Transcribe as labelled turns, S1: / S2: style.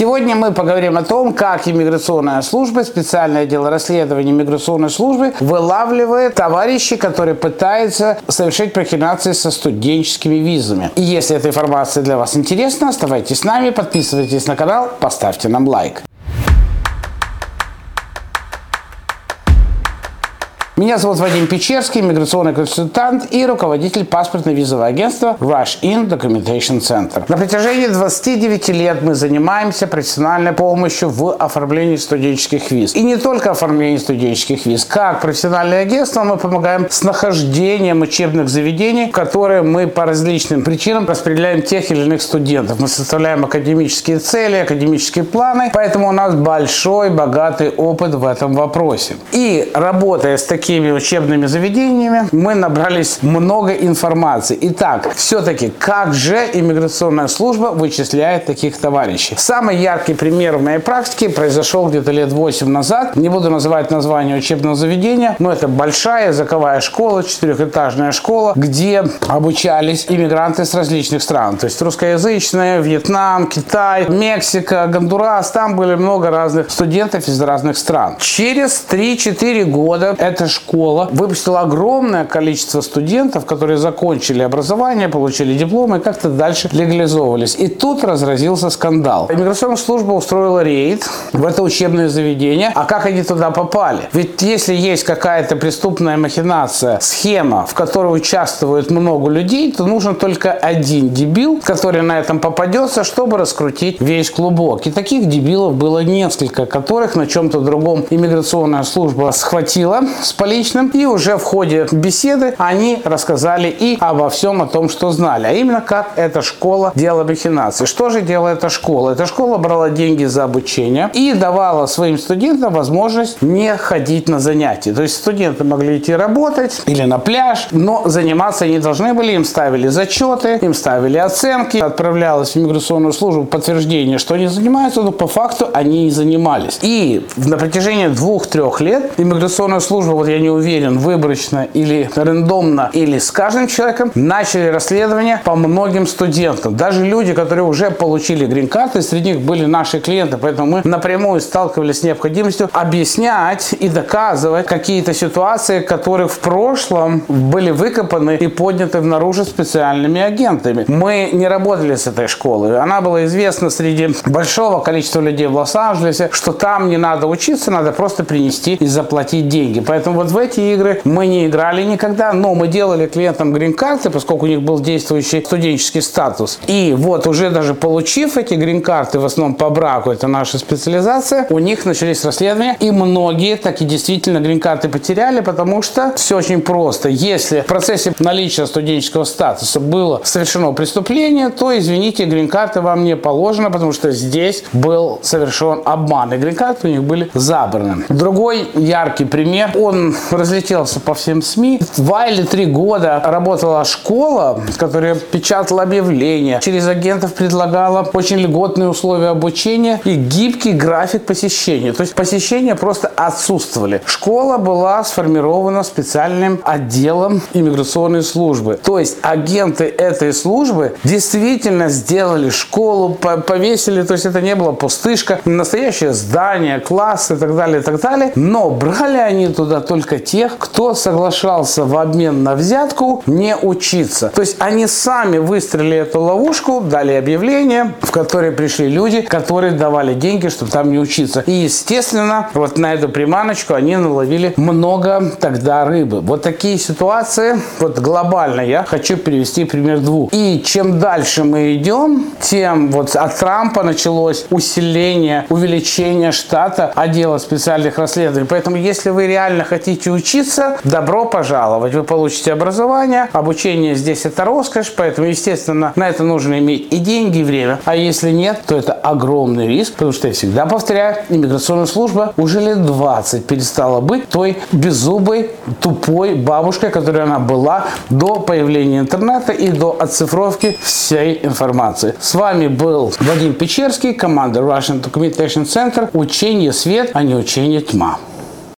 S1: Сегодня мы поговорим о том, как иммиграционная служба, специальное дело расследования иммиграционной службы вылавливает товарищей, которые пытаются совершить прохинации со студенческими визами. И если эта информация для вас интересна, оставайтесь с нами, подписывайтесь на канал, поставьте нам лайк. Меня зовут Вадим Печерский, миграционный консультант и руководитель паспортно-визового агентства Rush In Documentation Center. На протяжении 29 лет мы занимаемся профессиональной помощью в оформлении студенческих виз. И не только оформлении студенческих виз. Как профессиональное агентство мы помогаем с нахождением учебных заведений, в которые мы по различным причинам распределяем тех или иных студентов. Мы составляем академические цели, академические планы, поэтому у нас большой, богатый опыт в этом вопросе. И работая с такими такими учебными заведениями мы набрались много информации. Итак, все-таки, как же иммиграционная служба вычисляет таких товарищей? Самый яркий пример в моей практике произошел где-то лет 8 назад. Не буду называть название учебного заведения, но это большая языковая школа, четырехэтажная школа, где обучались иммигранты с различных стран. То есть русскоязычные, Вьетнам, Китай, Мексика, Гондурас. Там были много разных студентов из разных стран. Через 3-4 года эта школа школа выпустила огромное количество студентов, которые закончили образование, получили дипломы и как-то дальше легализовывались. И тут разразился скандал. Иммиграционная служба устроила рейд в это учебное заведение. А как они туда попали? Ведь если есть какая-то преступная махинация, схема, в которой участвует много людей, то нужен только один дебил, который на этом попадется, чтобы раскрутить весь клубок. И таких дебилов было несколько, которых на чем-то другом иммиграционная служба схватила, спалила личным. И уже в ходе беседы они рассказали и обо всем о том, что знали. А именно, как эта школа делала махинации. Что же делала эта школа? Эта школа брала деньги за обучение и давала своим студентам возможность не ходить на занятия. То есть студенты могли идти работать или на пляж, но заниматься они должны были. Им ставили зачеты, им ставили оценки. Отправлялось в иммиграционную службу подтверждение, что они занимаются, но по факту они не занимались. И на протяжении двух-трех лет иммиграционная служба, вот я не уверен, выборочно или рандомно, или с каждым человеком, начали расследование по многим студентам. Даже люди, которые уже получили грин-карты, среди них были наши клиенты, поэтому мы напрямую сталкивались с необходимостью объяснять и доказывать какие-то ситуации, которые в прошлом были выкопаны и подняты наружу специальными агентами. Мы не работали с этой школой. Она была известна среди большого количества людей в Лос-Анджелесе, что там не надо учиться, надо просто принести и заплатить деньги. Поэтому вот в эти игры мы не играли никогда, но мы делали клиентам грин-карты, поскольку у них был действующий студенческий статус. И вот уже даже получив эти грин-карты, в основном по браку, это наша специализация, у них начались расследования, и многие так и действительно грин-карты потеряли, потому что все очень просто. Если в процессе наличия студенческого статуса было совершено преступление, то, извините, грин-карты вам не положено, потому что здесь был совершен обман, и грин-карты у них были забраны. Другой яркий пример, он разлетелся по всем СМИ. Два или три года работала школа, которая печатала объявления, через агентов предлагала очень льготные условия обучения и гибкий график посещения. То есть посещения просто отсутствовали. Школа была сформирована специальным отделом иммиграционной службы. То есть агенты этой службы действительно сделали школу, повесили, то есть это не было пустышка, настоящее здание, класс и так далее, и так далее. Но брали они туда только тех, кто соглашался в обмен на взятку не учиться. То есть они сами выстроили эту ловушку, дали объявление, в которое пришли люди, которые давали деньги, чтобы там не учиться. И, естественно, вот на эту приманочку они наловили много тогда рыбы. Вот такие ситуации, вот глобально я хочу перевести пример двух. И чем дальше мы идем, тем вот от Трампа началось усиление, увеличение штата отдела специальных расследований. Поэтому, если вы реально хотите учиться, добро пожаловать. Вы получите образование. Обучение здесь это роскошь, поэтому, естественно, на это нужно иметь и деньги, и время. А если нет, то это огромный риск, потому что я всегда повторяю, иммиграционная служба уже лет 20 перестала быть той беззубой, тупой бабушкой, которой она была до появления интернета и до оцифровки всей информации. С вами был Вадим Печерский, команда Russian Documentation Center. Учение свет, а не учение тьма.